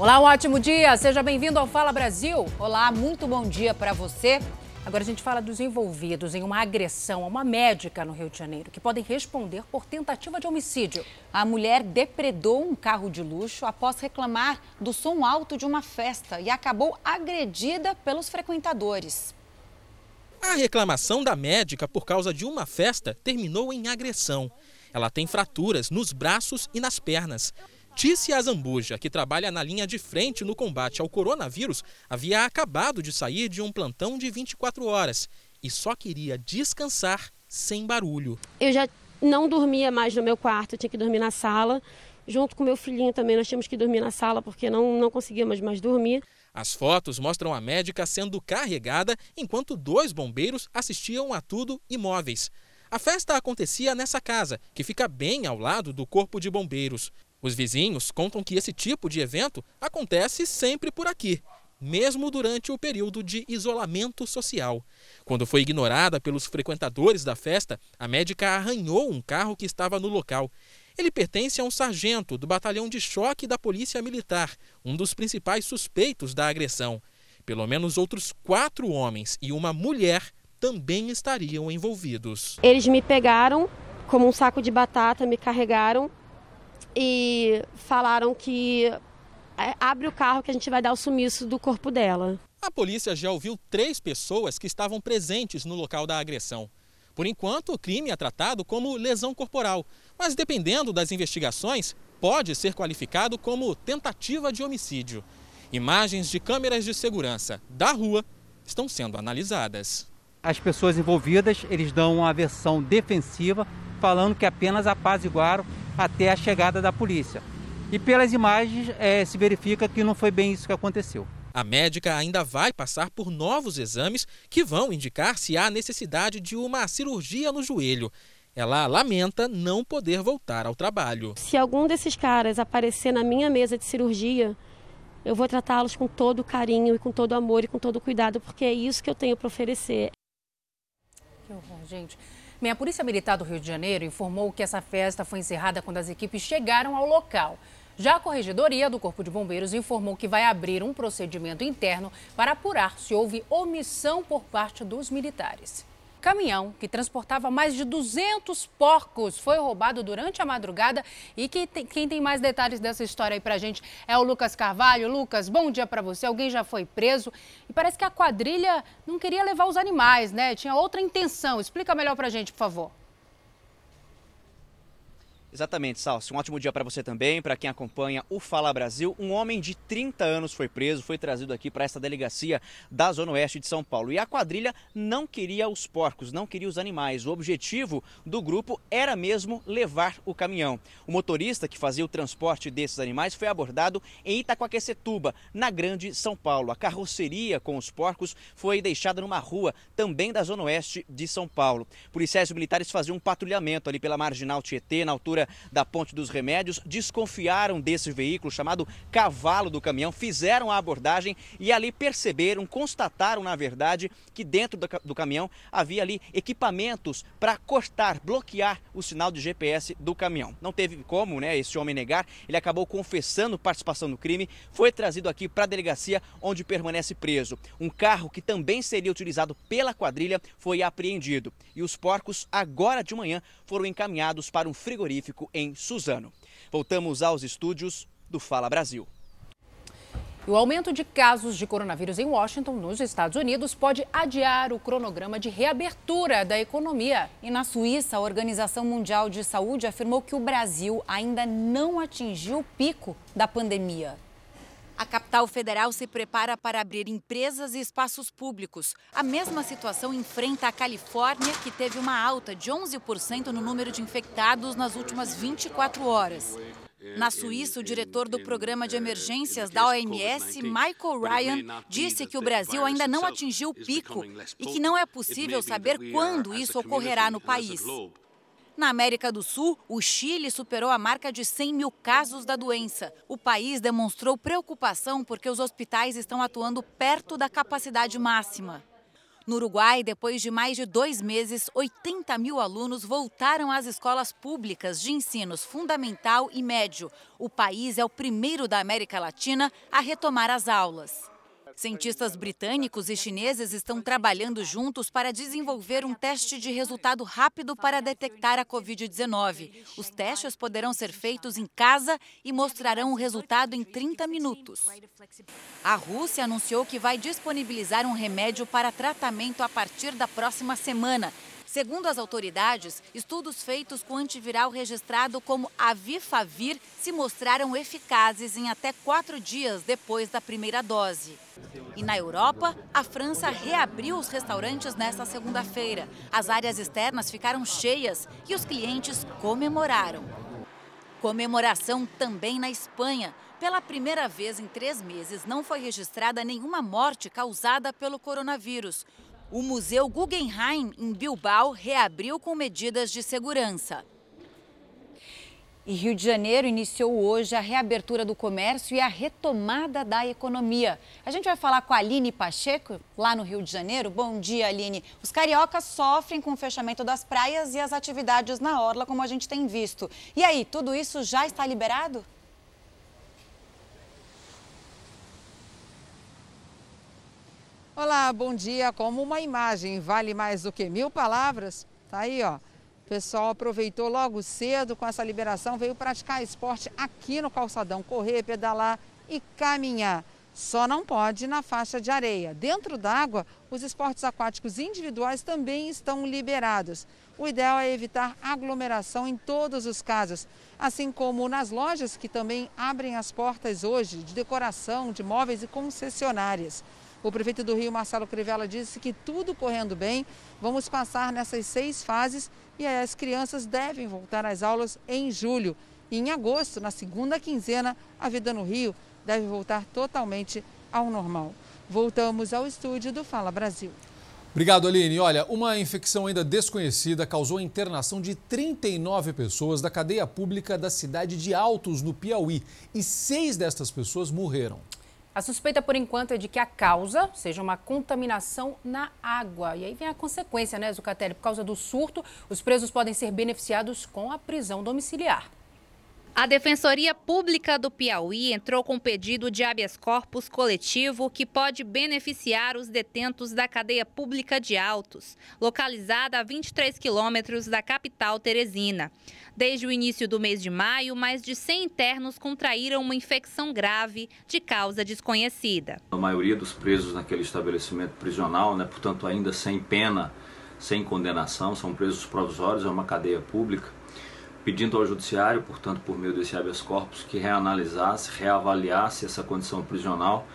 Olá, um ótimo dia. Seja bem-vindo ao Fala Brasil. Olá, muito bom dia para você. Agora a gente fala dos envolvidos em uma agressão a uma médica no Rio de Janeiro, que podem responder por tentativa de homicídio. A mulher depredou um carro de luxo após reclamar do som alto de uma festa e acabou agredida pelos frequentadores. A reclamação da médica por causa de uma festa terminou em agressão. Ela tem fraturas nos braços e nas pernas. Tícia Azambuja, que trabalha na linha de frente no combate ao coronavírus, havia acabado de sair de um plantão de 24 horas e só queria descansar sem barulho. Eu já não dormia mais no meu quarto, tinha que dormir na sala. Junto com meu filhinho também, nós tínhamos que dormir na sala porque não, não conseguíamos mais dormir. As fotos mostram a médica sendo carregada enquanto dois bombeiros assistiam a tudo imóveis. A festa acontecia nessa casa, que fica bem ao lado do Corpo de Bombeiros. Os vizinhos contam que esse tipo de evento acontece sempre por aqui, mesmo durante o período de isolamento social. Quando foi ignorada pelos frequentadores da festa, a médica arranhou um carro que estava no local. Ele pertence a um sargento do batalhão de choque da Polícia Militar, um dos principais suspeitos da agressão. Pelo menos outros quatro homens e uma mulher também estariam envolvidos. Eles me pegaram como um saco de batata, me carregaram e falaram que é, abre o carro que a gente vai dar o sumiço do corpo dela. A polícia já ouviu três pessoas que estavam presentes no local da agressão. Por enquanto, o crime é tratado como lesão corporal, mas dependendo das investigações, pode ser qualificado como tentativa de homicídio. Imagens de câmeras de segurança da rua estão sendo analisadas. As pessoas envolvidas, eles dão uma versão defensiva, falando que apenas apaziguaram até a chegada da polícia. E pelas imagens é, se verifica que não foi bem isso que aconteceu. A médica ainda vai passar por novos exames que vão indicar se há necessidade de uma cirurgia no joelho. Ela lamenta não poder voltar ao trabalho. Se algum desses caras aparecer na minha mesa de cirurgia, eu vou tratá-los com todo carinho e com todo amor e com todo cuidado, porque é isso que eu tenho para oferecer. Que horror, gente. Bem, a Polícia Militar do Rio de Janeiro informou que essa festa foi encerrada quando as equipes chegaram ao local. Já a Corregedoria do Corpo de Bombeiros informou que vai abrir um procedimento interno para apurar se houve omissão por parte dos militares. Caminhão que transportava mais de 200 porcos foi roubado durante a madrugada e que tem, quem tem mais detalhes dessa história aí pra gente é o Lucas Carvalho. Lucas, bom dia para você. Alguém já foi preso e parece que a quadrilha não queria levar os animais, né? Tinha outra intenção. Explica melhor pra gente, por favor. Exatamente, Salsi. Um ótimo dia para você também, para quem acompanha o Fala Brasil. Um homem de 30 anos foi preso, foi trazido aqui para essa delegacia da Zona Oeste de São Paulo. E a quadrilha não queria os porcos, não queria os animais. O objetivo do grupo era mesmo levar o caminhão. O motorista que fazia o transporte desses animais foi abordado em Itaquaquecetuba, na Grande São Paulo. A carroceria com os porcos foi deixada numa rua também da Zona Oeste de São Paulo. Policiais militares faziam um patrulhamento ali pela Marginal Tietê, na altura da Ponte dos Remédios, desconfiaram desse veículo chamado cavalo do caminhão, fizeram a abordagem e ali perceberam, constataram na verdade que dentro do caminhão havia ali equipamentos para cortar, bloquear o sinal de GPS do caminhão. Não teve como, né, esse homem negar, ele acabou confessando participação no crime, foi trazido aqui para a delegacia onde permanece preso. Um carro que também seria utilizado pela quadrilha foi apreendido e os porcos agora de manhã foram encaminhados para um frigorífico em Suzano. Voltamos aos estúdios do Fala Brasil. O aumento de casos de coronavírus em Washington, nos Estados Unidos, pode adiar o cronograma de reabertura da economia. E na Suíça, a Organização Mundial de Saúde afirmou que o Brasil ainda não atingiu o pico da pandemia. A capital federal se prepara para abrir empresas e espaços públicos. A mesma situação enfrenta a Califórnia, que teve uma alta de 11% no número de infectados nas últimas 24 horas. Na Suíça, o diretor do programa de emergências da OMS, Michael Ryan, disse que o Brasil ainda não atingiu o pico e que não é possível saber quando isso ocorrerá no país. Na América do Sul, o Chile superou a marca de 100 mil casos da doença. O país demonstrou preocupação porque os hospitais estão atuando perto da capacidade máxima. No Uruguai, depois de mais de dois meses, 80 mil alunos voltaram às escolas públicas de ensinos fundamental e médio. O país é o primeiro da América Latina a retomar as aulas. Cientistas britânicos e chineses estão trabalhando juntos para desenvolver um teste de resultado rápido para detectar a Covid-19. Os testes poderão ser feitos em casa e mostrarão o resultado em 30 minutos. A Rússia anunciou que vai disponibilizar um remédio para tratamento a partir da próxima semana. Segundo as autoridades, estudos feitos com antiviral registrado como Avifavir se mostraram eficazes em até quatro dias depois da primeira dose. E na Europa, a França reabriu os restaurantes nesta segunda-feira. As áreas externas ficaram cheias e os clientes comemoraram. Comemoração também na Espanha. Pela primeira vez em três meses, não foi registrada nenhuma morte causada pelo coronavírus. O Museu Guggenheim, em Bilbao, reabriu com medidas de segurança. E Rio de Janeiro iniciou hoje a reabertura do comércio e a retomada da economia. A gente vai falar com a Aline Pacheco, lá no Rio de Janeiro. Bom dia, Aline. Os cariocas sofrem com o fechamento das praias e as atividades na orla, como a gente tem visto. E aí, tudo isso já está liberado? Olá, bom dia. Como uma imagem vale mais do que mil palavras, tá aí, ó. O pessoal aproveitou logo cedo com essa liberação, veio praticar esporte aqui no calçadão, correr, pedalar e caminhar. Só não pode na faixa de areia. Dentro d'água, os esportes aquáticos individuais também estão liberados. O ideal é evitar aglomeração em todos os casos, assim como nas lojas que também abrem as portas hoje de decoração, de móveis e concessionárias. O prefeito do Rio, Marcelo Crivella, disse que tudo correndo bem, vamos passar nessas seis fases e as crianças devem voltar às aulas em julho. E em agosto, na segunda quinzena, a vida no Rio deve voltar totalmente ao normal. Voltamos ao estúdio do Fala Brasil. Obrigado, Aline. Olha, uma infecção ainda desconhecida causou a internação de 39 pessoas da cadeia pública da cidade de Altos, no Piauí, e seis destas pessoas morreram. A suspeita, por enquanto, é de que a causa seja uma contaminação na água. E aí vem a consequência, né, Zucatelli? Por causa do surto, os presos podem ser beneficiados com a prisão domiciliar. A Defensoria Pública do Piauí entrou com pedido de habeas corpus coletivo que pode beneficiar os detentos da cadeia pública de Altos, localizada a 23 quilômetros da capital teresina. Desde o início do mês de maio, mais de 100 internos contraíram uma infecção grave de causa desconhecida. A maioria dos presos naquele estabelecimento prisional, né, portanto ainda sem pena, sem condenação, são presos provisórios, é uma cadeia pública pedindo ao Judiciário, portanto, por meio desse habeas corpus, que reanalisasse, reavaliasse essa condição prisional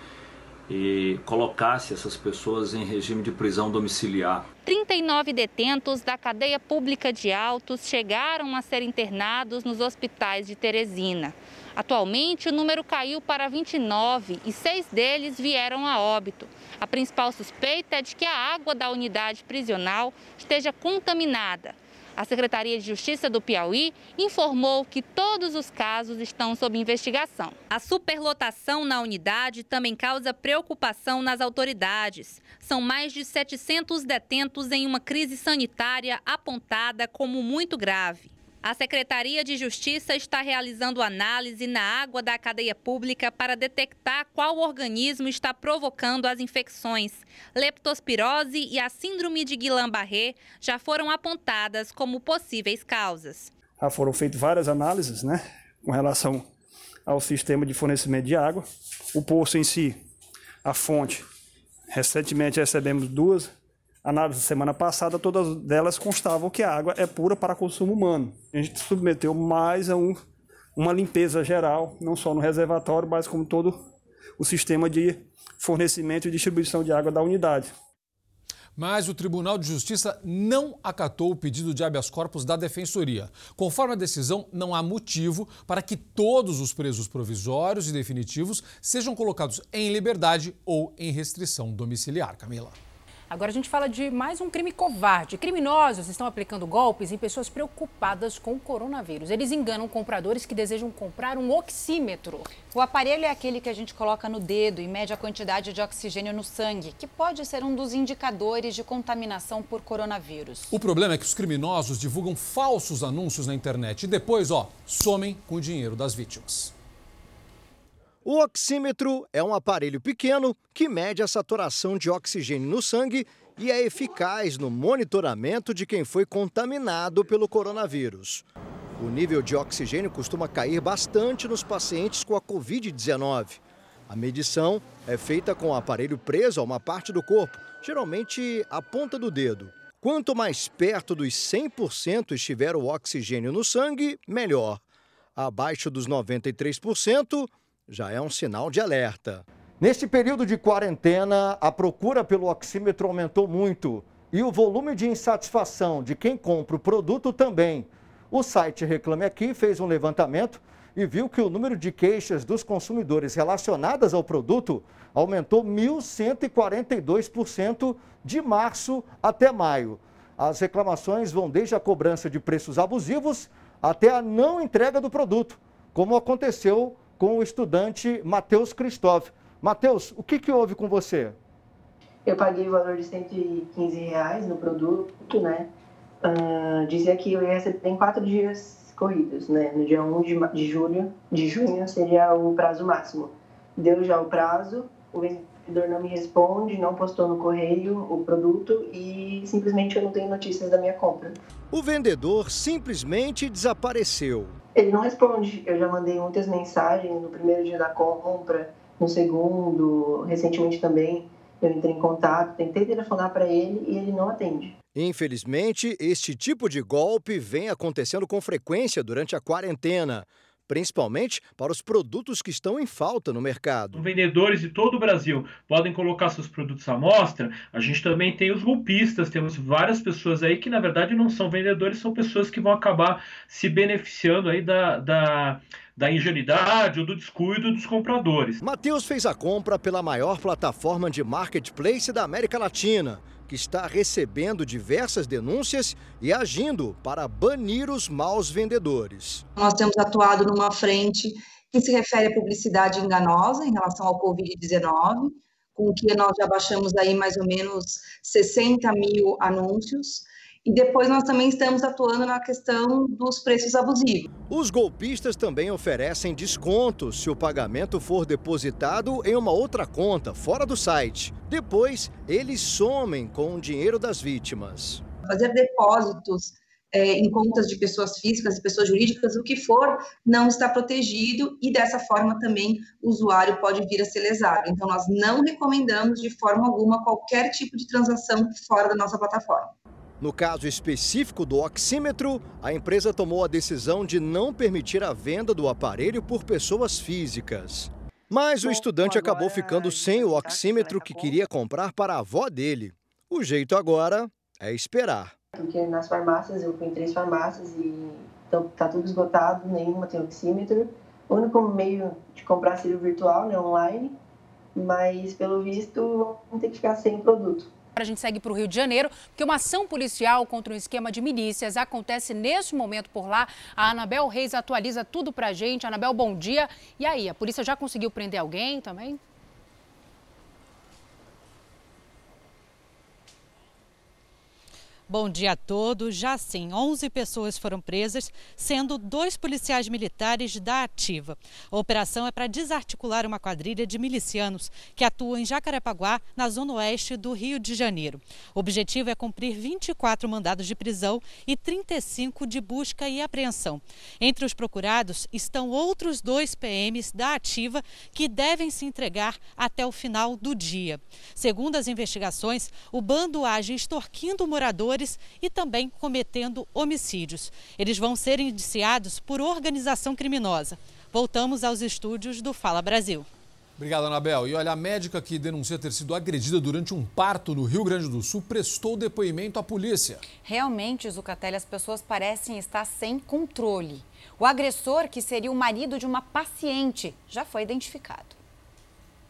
e colocasse essas pessoas em regime de prisão domiciliar. 39 detentos da cadeia pública de Altos chegaram a ser internados nos hospitais de Teresina. Atualmente, o número caiu para 29 e seis deles vieram a óbito. A principal suspeita é de que a água da unidade prisional esteja contaminada. A Secretaria de Justiça do Piauí informou que todos os casos estão sob investigação. A superlotação na unidade também causa preocupação nas autoridades. São mais de 700 detentos em uma crise sanitária apontada como muito grave. A Secretaria de Justiça está realizando análise na água da cadeia pública para detectar qual organismo está provocando as infecções. Leptospirose e a síndrome de Guillain-Barré já foram apontadas como possíveis causas. Já foram feitas várias análises, né, com relação ao sistema de fornecimento de água, o poço em si, a fonte. Recentemente recebemos duas análise semana passada, todas delas constavam que a água é pura para consumo humano. A gente submeteu mais a um, uma limpeza geral, não só no reservatório, mas como todo o sistema de fornecimento e distribuição de água da unidade. Mas o Tribunal de Justiça não acatou o pedido de habeas corpus da Defensoria. Conforme a decisão, não há motivo para que todos os presos provisórios e definitivos sejam colocados em liberdade ou em restrição domiciliar. Camila. Agora a gente fala de mais um crime covarde. Criminosos estão aplicando golpes em pessoas preocupadas com o coronavírus. Eles enganam compradores que desejam comprar um oxímetro. O aparelho é aquele que a gente coloca no dedo e mede a quantidade de oxigênio no sangue, que pode ser um dos indicadores de contaminação por coronavírus. O problema é que os criminosos divulgam falsos anúncios na internet e depois, ó, somem com o dinheiro das vítimas. O oxímetro é um aparelho pequeno que mede a saturação de oxigênio no sangue e é eficaz no monitoramento de quem foi contaminado pelo coronavírus. O nível de oxigênio costuma cair bastante nos pacientes com a Covid-19. A medição é feita com o aparelho preso a uma parte do corpo, geralmente a ponta do dedo. Quanto mais perto dos 100% estiver o oxigênio no sangue, melhor. Abaixo dos 93%, já é um sinal de alerta. Neste período de quarentena, a procura pelo oxímetro aumentou muito e o volume de insatisfação de quem compra o produto também. O site Reclame Aqui fez um levantamento e viu que o número de queixas dos consumidores relacionadas ao produto aumentou 1.142% de março até maio. As reclamações vão desde a cobrança de preços abusivos até a não entrega do produto, como aconteceu com o estudante Matheus Cristóvão. Matheus, o que, que houve com você? Eu paguei o valor de 115 reais no produto, né? Uh, dizia que eu ia receber em quatro dias corridos, né? No dia 1 de, de julho, de junho seria o prazo máximo. Deu já o prazo, o vendedor não me responde, não postou no correio o produto e simplesmente eu não tenho notícias da minha compra. O vendedor simplesmente desapareceu. Ele não responde. Eu já mandei muitas mensagens no primeiro dia da compra, no segundo, recentemente também. Eu entrei em contato, tentei telefonar para ele e ele não atende. Infelizmente, este tipo de golpe vem acontecendo com frequência durante a quarentena principalmente para os produtos que estão em falta no mercado. Vendedores de todo o Brasil podem colocar seus produtos à mostra. A gente também tem os golpistas, temos várias pessoas aí que na verdade não são vendedores, são pessoas que vão acabar se beneficiando aí da, da da ingenuidade ou do descuido dos compradores. Matheus fez a compra pela maior plataforma de marketplace da América Latina que está recebendo diversas denúncias e agindo para banir os maus vendedores. Nós temos atuado numa frente que se refere à publicidade enganosa em relação ao Covid-19, com que nós já baixamos aí mais ou menos 60 mil anúncios e depois nós também estamos atuando na questão dos preços abusivos. Os golpistas também oferecem descontos se o pagamento for depositado em uma outra conta, fora do site. Depois, eles somem com o dinheiro das vítimas. Fazer depósitos é, em contas de pessoas físicas pessoas jurídicas, o que for, não está protegido e dessa forma também o usuário pode vir a ser lesado. Então, nós não recomendamos de forma alguma qualquer tipo de transação fora da nossa plataforma. No caso específico do oxímetro, a empresa tomou a decisão de não permitir a venda do aparelho por pessoas físicas. Mas o estudante acabou ficando sem o oxímetro que queria comprar para a avó dele. O jeito agora é esperar. Porque nas farmácias, eu fui em três farmácias e tá tudo esgotado, nenhuma tem oxímetro. O único meio de comprar seria o virtual, né, online, mas pelo visto vão ter que ficar sem o produto. A gente segue para o Rio de Janeiro, porque uma ação policial contra um esquema de milícias acontece neste momento por lá. A Anabel Reis atualiza tudo para a gente. Anabel, bom dia. E aí, a polícia já conseguiu prender alguém também? Bom dia a todos. Já sim, 11 pessoas foram presas, sendo dois policiais militares da Ativa. A operação é para desarticular uma quadrilha de milicianos que atuam em Jacarepaguá, na zona oeste do Rio de Janeiro. O objetivo é cumprir 24 mandados de prisão e 35 de busca e apreensão. Entre os procurados estão outros dois PMs da Ativa que devem se entregar até o final do dia. Segundo as investigações, o bando age extorquindo moradores e também cometendo homicídios. Eles vão ser indiciados por organização criminosa. Voltamos aos estúdios do Fala Brasil. Obrigado, Anabel. E olha, a médica que denuncia ter sido agredida durante um parto no Rio Grande do Sul prestou depoimento à polícia. Realmente, Zucatelli, as pessoas parecem estar sem controle. O agressor, que seria o marido de uma paciente, já foi identificado.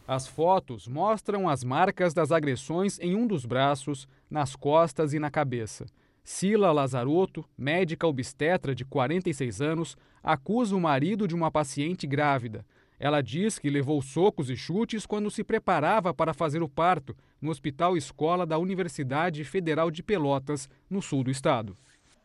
As fotos mostram as marcas das agressões em um dos braços, nas costas e na cabeça. Sila Lazarotto, médica obstetra de 46 anos, acusa o marido de uma paciente grávida. Ela diz que levou socos e chutes quando se preparava para fazer o parto no Hospital Escola da Universidade Federal de Pelotas, no sul do estado.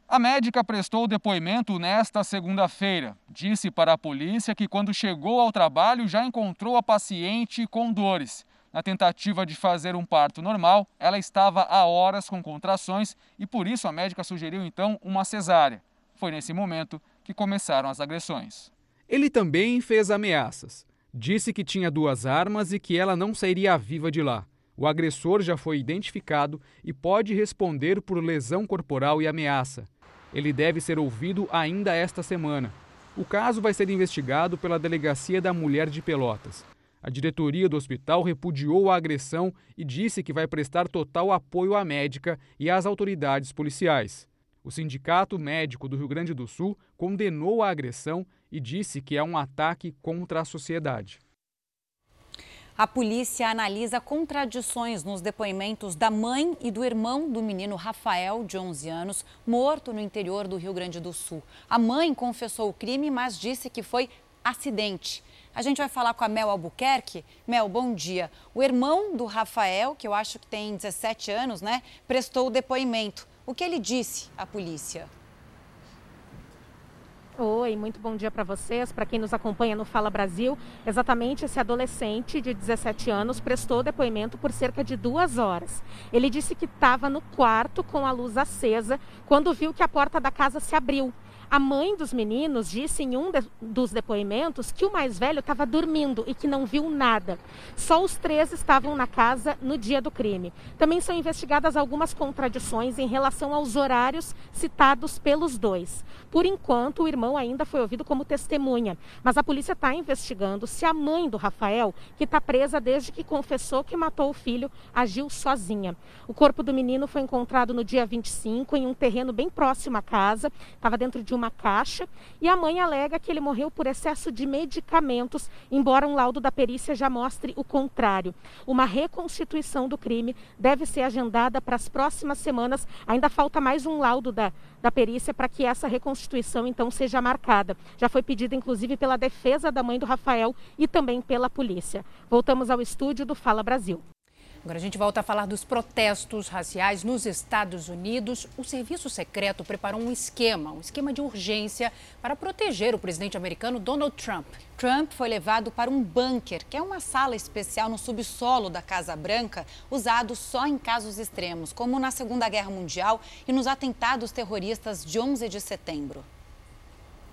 A médica prestou depoimento nesta segunda-feira. Disse para a polícia que, quando chegou ao trabalho, já encontrou a paciente com dores. Na tentativa de fazer um parto normal, ela estava há horas com contrações e por isso a médica sugeriu então uma cesárea. Foi nesse momento que começaram as agressões. Ele também fez ameaças. Disse que tinha duas armas e que ela não sairia viva de lá. O agressor já foi identificado e pode responder por lesão corporal e ameaça. Ele deve ser ouvido ainda esta semana. O caso vai ser investigado pela Delegacia da Mulher de Pelotas. A diretoria do hospital repudiou a agressão e disse que vai prestar total apoio à médica e às autoridades policiais. O Sindicato Médico do Rio Grande do Sul condenou a agressão e disse que é um ataque contra a sociedade. A polícia analisa contradições nos depoimentos da mãe e do irmão do menino Rafael, de 11 anos, morto no interior do Rio Grande do Sul. A mãe confessou o crime, mas disse que foi acidente. A gente vai falar com a Mel Albuquerque. Mel, bom dia. O irmão do Rafael, que eu acho que tem 17 anos, né, prestou o depoimento. O que ele disse à polícia? Oi, muito bom dia para vocês, para quem nos acompanha no Fala Brasil. Exatamente esse adolescente de 17 anos prestou depoimento por cerca de duas horas. Ele disse que estava no quarto com a luz acesa quando viu que a porta da casa se abriu. A mãe dos meninos disse em um de, dos depoimentos que o mais velho estava dormindo e que não viu nada. Só os três estavam na casa no dia do crime. Também são investigadas algumas contradições em relação aos horários citados pelos dois. Por enquanto, o irmão ainda foi ouvido como testemunha, mas a polícia está investigando se a mãe do Rafael, que está presa desde que confessou que matou o filho, agiu sozinha. O corpo do menino foi encontrado no dia 25 em um terreno bem próximo à casa, estava dentro de uma caixa, e a mãe alega que ele morreu por excesso de medicamentos, embora um laudo da perícia já mostre o contrário. Uma reconstituição do crime deve ser agendada para as próximas semanas. Ainda falta mais um laudo da, da perícia para que essa reconstituição então seja marcada. Já foi pedida inclusive pela defesa da mãe do Rafael e também pela polícia. Voltamos ao estúdio do Fala Brasil. Agora a gente volta a falar dos protestos raciais nos Estados Unidos. O serviço secreto preparou um esquema, um esquema de urgência para proteger o presidente americano Donald Trump. Trump foi levado para um bunker, que é uma sala especial no subsolo da Casa Branca, usado só em casos extremos, como na Segunda Guerra Mundial e nos atentados terroristas de 11 de setembro.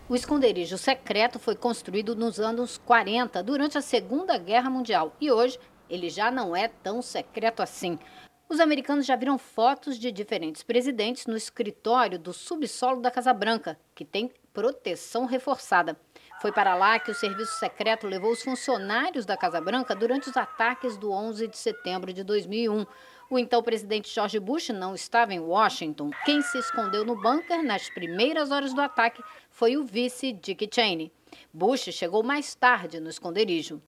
O esconderijo secreto foi construído nos anos 40, durante a Segunda Guerra Mundial, e hoje ele já não é tão secreto assim. Os americanos já viram fotos de diferentes presidentes no escritório do subsolo da Casa Branca, que tem proteção reforçada. Foi para lá que o serviço secreto levou os funcionários da Casa Branca durante os ataques do 11 de setembro de 2001. O então presidente George Bush não estava em Washington. Quem se escondeu no bunker nas primeiras horas do ataque foi o vice Dick Cheney. Bush chegou mais tarde no esconderijo.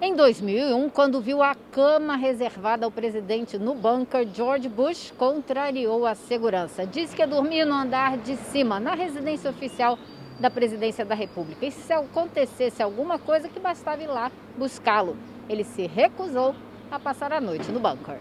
Em 2001, quando viu a cama reservada ao presidente no bunker, George Bush contrariou a segurança. Disse que ia dormir no andar de cima, na residência oficial da presidência da República. E se acontecesse alguma coisa, que bastava ir lá buscá-lo. Ele se recusou a passar a noite no bunker.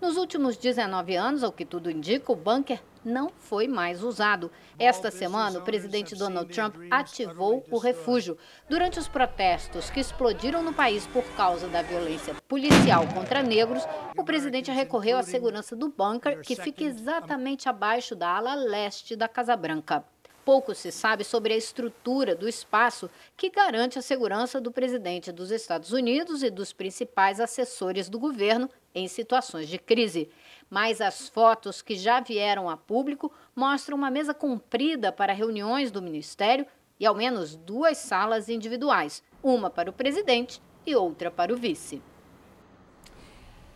Nos últimos 19 anos, ao que tudo indica, o bunker não foi mais usado. Esta semana, o presidente Donald Trump ativou o refúgio. Durante os protestos que explodiram no país por causa da violência policial contra negros, o presidente recorreu à segurança do bunker, que fica exatamente abaixo da ala leste da Casa Branca. Pouco se sabe sobre a estrutura do espaço que garante a segurança do presidente dos Estados Unidos e dos principais assessores do governo em situações de crise. Mas as fotos que já vieram a público mostram uma mesa comprida para reuniões do ministério e ao menos duas salas individuais, uma para o presidente e outra para o vice.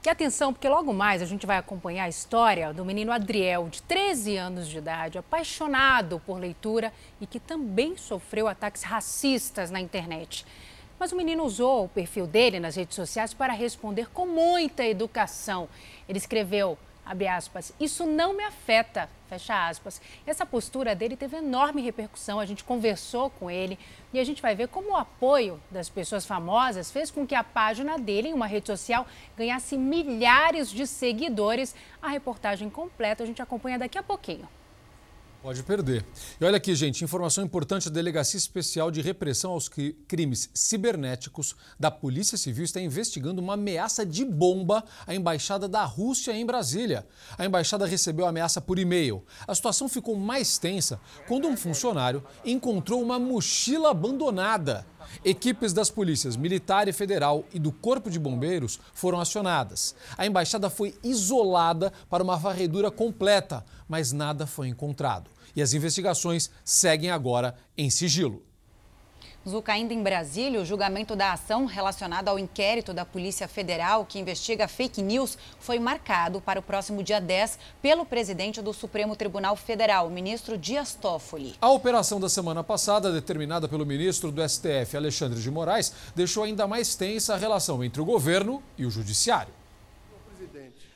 E atenção, porque logo mais a gente vai acompanhar a história do menino Adriel, de 13 anos de idade, apaixonado por leitura e que também sofreu ataques racistas na internet. Mas o menino usou o perfil dele nas redes sociais para responder com muita educação. Ele escreveu: abre aspas, isso não me afeta, fecha aspas. Essa postura dele teve enorme repercussão, a gente conversou com ele e a gente vai ver como o apoio das pessoas famosas fez com que a página dele em uma rede social ganhasse milhares de seguidores. A reportagem completa a gente acompanha daqui a pouquinho. Pode perder. E olha aqui, gente, informação importante: a Delegacia Especial de Repressão aos Crimes Cibernéticos da Polícia Civil está investigando uma ameaça de bomba à Embaixada da Rússia em Brasília. A embaixada recebeu a ameaça por e-mail. A situação ficou mais tensa quando um funcionário encontrou uma mochila abandonada. Equipes das polícias militar e federal e do Corpo de Bombeiros foram acionadas. A embaixada foi isolada para uma varredura completa, mas nada foi encontrado e as investigações seguem agora em sigilo. Zuca, ainda em Brasília, o julgamento da ação relacionada ao inquérito da Polícia Federal que investiga fake news foi marcado para o próximo dia 10 pelo presidente do Supremo Tribunal Federal, o ministro Dias Toffoli. A operação da semana passada, determinada pelo ministro do STF, Alexandre de Moraes, deixou ainda mais tensa a relação entre o governo e o judiciário.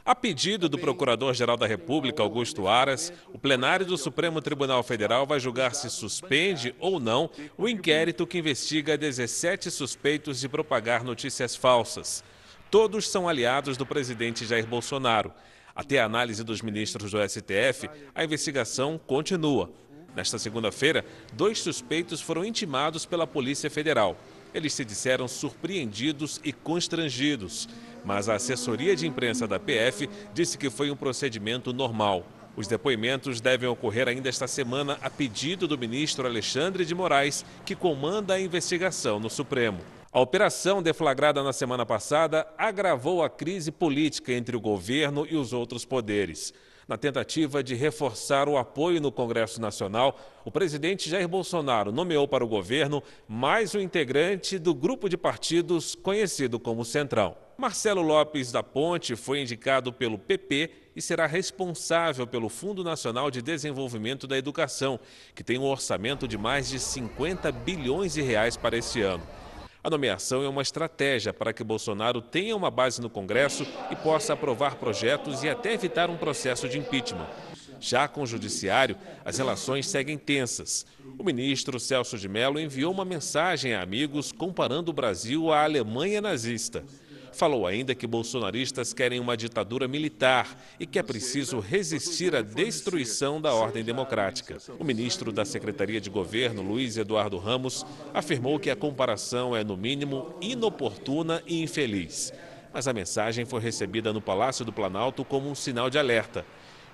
A pedido do Procurador-Geral da República, Augusto Aras, o plenário do Supremo Tribunal Federal vai julgar se suspende ou não o inquérito que investiga 17 suspeitos de propagar notícias falsas. Todos são aliados do presidente Jair Bolsonaro. Até a análise dos ministros do STF, a investigação continua. Nesta segunda-feira, dois suspeitos foram intimados pela Polícia Federal. Eles se disseram surpreendidos e constrangidos mas a assessoria de imprensa da PF disse que foi um procedimento normal. Os depoimentos devem ocorrer ainda esta semana a pedido do ministro Alexandre de Moraes, que comanda a investigação no Supremo. A operação deflagrada na semana passada agravou a crise política entre o governo e os outros poderes. Na tentativa de reforçar o apoio no Congresso Nacional, o presidente Jair Bolsonaro nomeou para o governo mais um integrante do grupo de partidos conhecido como Centrão. Marcelo Lopes da Ponte foi indicado pelo PP e será responsável pelo Fundo Nacional de Desenvolvimento da Educação, que tem um orçamento de mais de 50 bilhões de reais para esse ano. A nomeação é uma estratégia para que Bolsonaro tenha uma base no Congresso e possa aprovar projetos e até evitar um processo de impeachment. Já com o Judiciário, as relações seguem tensas. O ministro Celso de Mello enviou uma mensagem a amigos comparando o Brasil à Alemanha nazista. Falou ainda que bolsonaristas querem uma ditadura militar e que é preciso resistir à destruição da ordem democrática. O ministro da Secretaria de Governo, Luiz Eduardo Ramos, afirmou que a comparação é, no mínimo, inoportuna e infeliz. Mas a mensagem foi recebida no Palácio do Planalto como um sinal de alerta.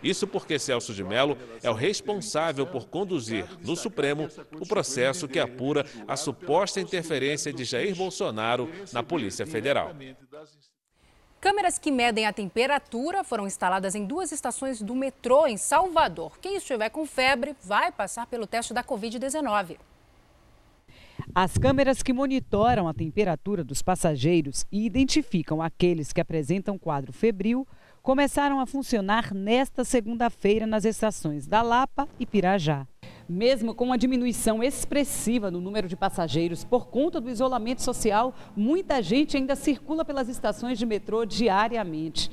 Isso porque Celso de Mello é o responsável por conduzir no Supremo o processo que apura a suposta interferência de Jair Bolsonaro na Polícia Federal. Câmeras que medem a temperatura foram instaladas em duas estações do metrô em Salvador. Quem estiver com febre vai passar pelo teste da Covid-19. As câmeras que monitoram a temperatura dos passageiros e identificam aqueles que apresentam quadro febril começaram a funcionar nesta segunda-feira nas estações da Lapa e Pirajá. Mesmo com uma diminuição expressiva no número de passageiros por conta do isolamento social, muita gente ainda circula pelas estações de metrô diariamente.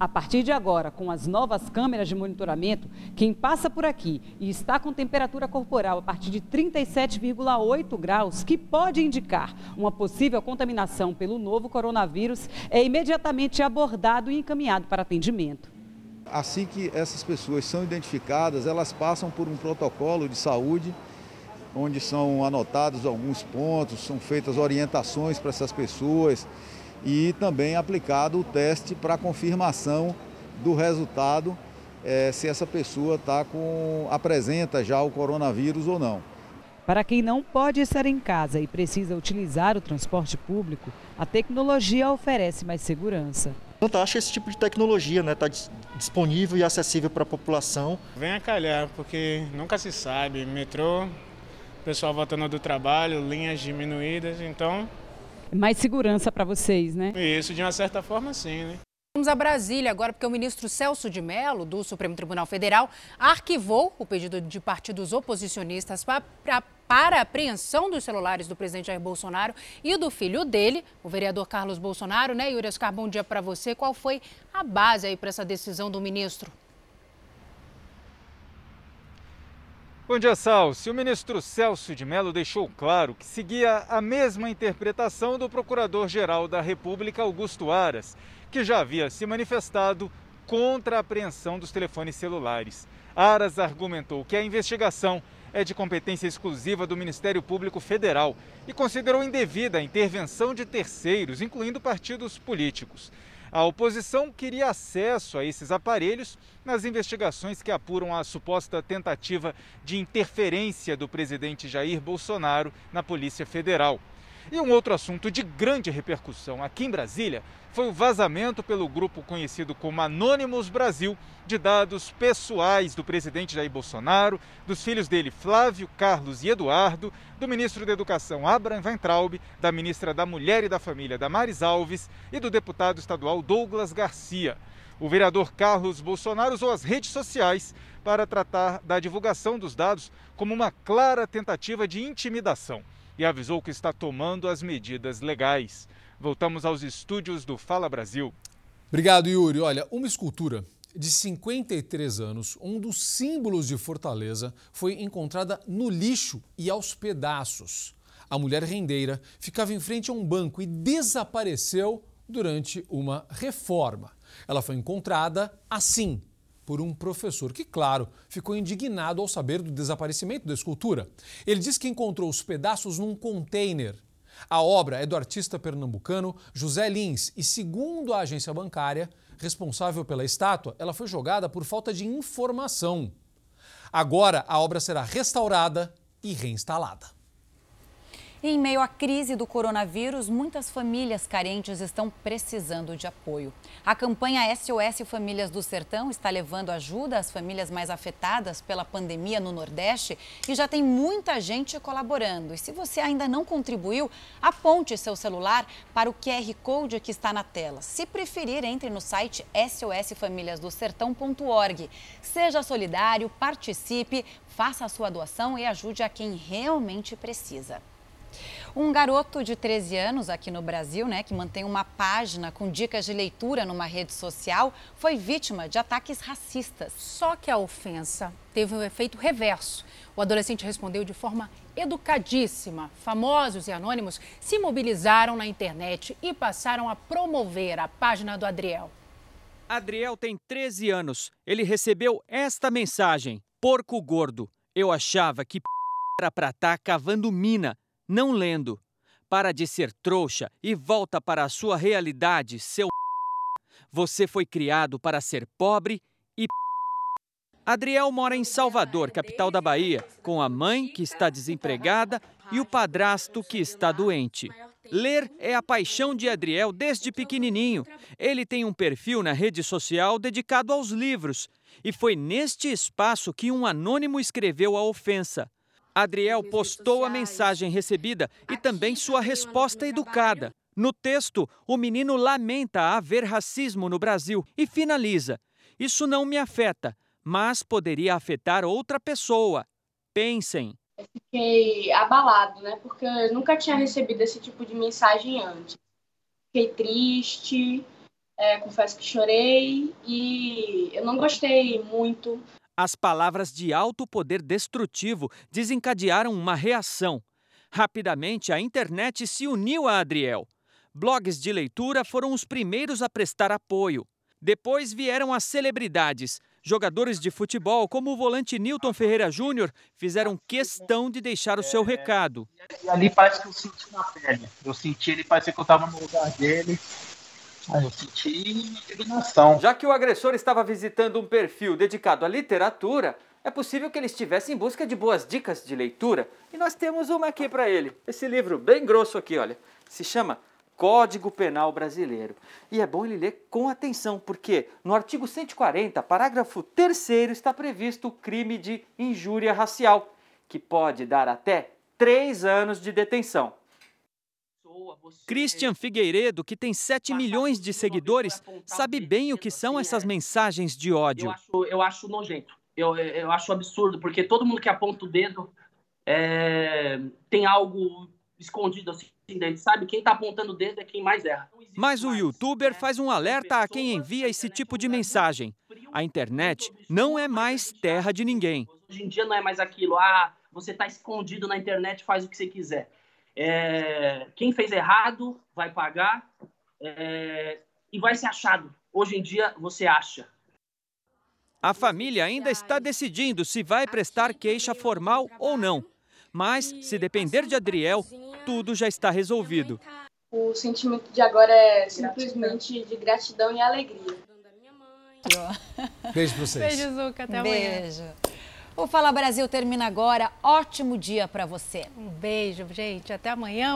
A partir de agora, com as novas câmeras de monitoramento, quem passa por aqui e está com temperatura corporal a partir de 37,8 graus, que pode indicar uma possível contaminação pelo novo coronavírus, é imediatamente abordado e encaminhado para atendimento. Assim que essas pessoas são identificadas, elas passam por um protocolo de saúde onde são anotados alguns pontos, são feitas orientações para essas pessoas e também aplicado o teste para confirmação do resultado é, se essa pessoa tá com, apresenta já o coronavírus ou não. Para quem não pode estar em casa e precisa utilizar o transporte público, a tecnologia oferece mais segurança. Fantástico esse tipo de tecnologia, né? Está disponível e acessível para a população. Vem a calhar, porque nunca se sabe. Metrô, pessoal voltando do trabalho, linhas diminuídas, então mais segurança para vocês, né? Isso, de uma certa forma, sim, né? Vamos a Brasília agora, porque o ministro Celso de Mello, do Supremo Tribunal Federal, arquivou o pedido de partidos oposicionistas para para a apreensão dos celulares do presidente Jair Bolsonaro e do filho dele, o vereador Carlos Bolsonaro, né, Yuri Oscar, bom dia para você. Qual foi a base aí para essa decisão do ministro? Bom dia, Salsi. O ministro Celso de Mello deixou claro que seguia a mesma interpretação do procurador-geral da República, Augusto Aras, que já havia se manifestado contra a apreensão dos telefones celulares. Aras argumentou que a investigação é de competência exclusiva do Ministério Público Federal e considerou indevida a intervenção de terceiros, incluindo partidos políticos. A oposição queria acesso a esses aparelhos nas investigações que apuram a suposta tentativa de interferência do presidente Jair Bolsonaro na Polícia Federal. E um outro assunto de grande repercussão aqui em Brasília foi o vazamento pelo grupo conhecido como Anonymous Brasil de dados pessoais do presidente Jair Bolsonaro, dos filhos dele Flávio, Carlos e Eduardo, do ministro da Educação Abraham Weintraub, da ministra da Mulher e da Família Damares Alves e do deputado estadual Douglas Garcia. O vereador Carlos Bolsonaro usou as redes sociais para tratar da divulgação dos dados como uma clara tentativa de intimidação e avisou que está tomando as medidas legais. Voltamos aos estúdios do Fala Brasil. Obrigado, Yuri. Olha, uma escultura de 53 anos, um dos símbolos de Fortaleza, foi encontrada no lixo e aos pedaços. A mulher rendeira ficava em frente a um banco e desapareceu durante uma reforma. Ela foi encontrada assim, por um professor que, claro, ficou indignado ao saber do desaparecimento da escultura. Ele diz que encontrou os pedaços num container. A obra é do artista pernambucano José Lins e, segundo a agência bancária responsável pela estátua, ela foi jogada por falta de informação. Agora a obra será restaurada e reinstalada. Em meio à crise do coronavírus, muitas famílias carentes estão precisando de apoio. A campanha SOS Famílias do Sertão está levando ajuda às famílias mais afetadas pela pandemia no Nordeste e já tem muita gente colaborando. E se você ainda não contribuiu, aponte seu celular para o QR Code que está na tela. Se preferir, entre no site sosfamiliasdosertão.org. Seja solidário, participe, faça a sua doação e ajude a quem realmente precisa. Um garoto de 13 anos aqui no Brasil, né, que mantém uma página com dicas de leitura numa rede social, foi vítima de ataques racistas. Só que a ofensa teve um efeito reverso. O adolescente respondeu de forma educadíssima. Famosos e anônimos se mobilizaram na internet e passaram a promover a página do Adriel. Adriel tem 13 anos. Ele recebeu esta mensagem: Porco gordo. Eu achava que era pra estar tá cavando mina não lendo. Para de ser trouxa e volta para a sua realidade, seu. Você foi criado para ser pobre e. Adriel mora em Salvador, capital da Bahia, com a mãe, que está desempregada, e o padrasto, que está doente. Ler é a paixão de Adriel desde pequenininho. Ele tem um perfil na rede social dedicado aos livros. E foi neste espaço que um anônimo escreveu a ofensa. Adriel postou a mensagem recebida e também sua resposta educada. No texto, o menino lamenta haver racismo no Brasil e finaliza: Isso não me afeta, mas poderia afetar outra pessoa. Pensem. Eu fiquei abalado, né? Porque eu nunca tinha recebido esse tipo de mensagem antes. Fiquei triste, é, confesso que chorei e eu não gostei muito as palavras de alto poder destrutivo desencadearam uma reação. Rapidamente, a internet se uniu a Adriel. Blogs de leitura foram os primeiros a prestar apoio. Depois vieram as celebridades. Jogadores de futebol, como o volante Newton Ferreira Júnior, fizeram questão de deixar o seu recado. E ali parece que eu senti na pele. Eu senti ele, parece que eu estava no lugar dele. Senti indignação. Já que o agressor estava visitando um perfil dedicado à literatura, é possível que ele estivesse em busca de boas dicas de leitura. E nós temos uma aqui para ele. Esse livro bem grosso aqui, olha. Se chama Código Penal Brasileiro. E é bom ele ler com atenção, porque no artigo 140, parágrafo 3 está previsto o crime de injúria racial, que pode dar até três anos de detenção. Christian Figueiredo, que tem 7 milhões de seguidores, sabe bem o que são essas mensagens de ódio. Eu acho, eu acho nojento. Eu, eu acho absurdo, porque todo mundo que aponta o dedo é, tem algo escondido assim dentro, sabe? Quem está apontando o dedo é quem mais erra. Mas o youtuber faz um alerta a quem envia esse tipo de mensagem. A internet não é mais terra de ninguém. Hoje em dia não é mais aquilo, ah, você está escondido na internet, faz o que você quiser. É, quem fez errado vai pagar é, e vai ser achado. Hoje em dia você acha. A família ainda está decidindo se vai prestar queixa formal ou não. Mas, se depender de Adriel, tudo já está resolvido. O sentimento de agora é simplesmente de gratidão e alegria. Beijo pra vocês. Beijo, Zuca. Até amanhã. Beijo. O Fala Brasil termina agora. Ótimo dia para você. Um beijo, gente. Até amanhã.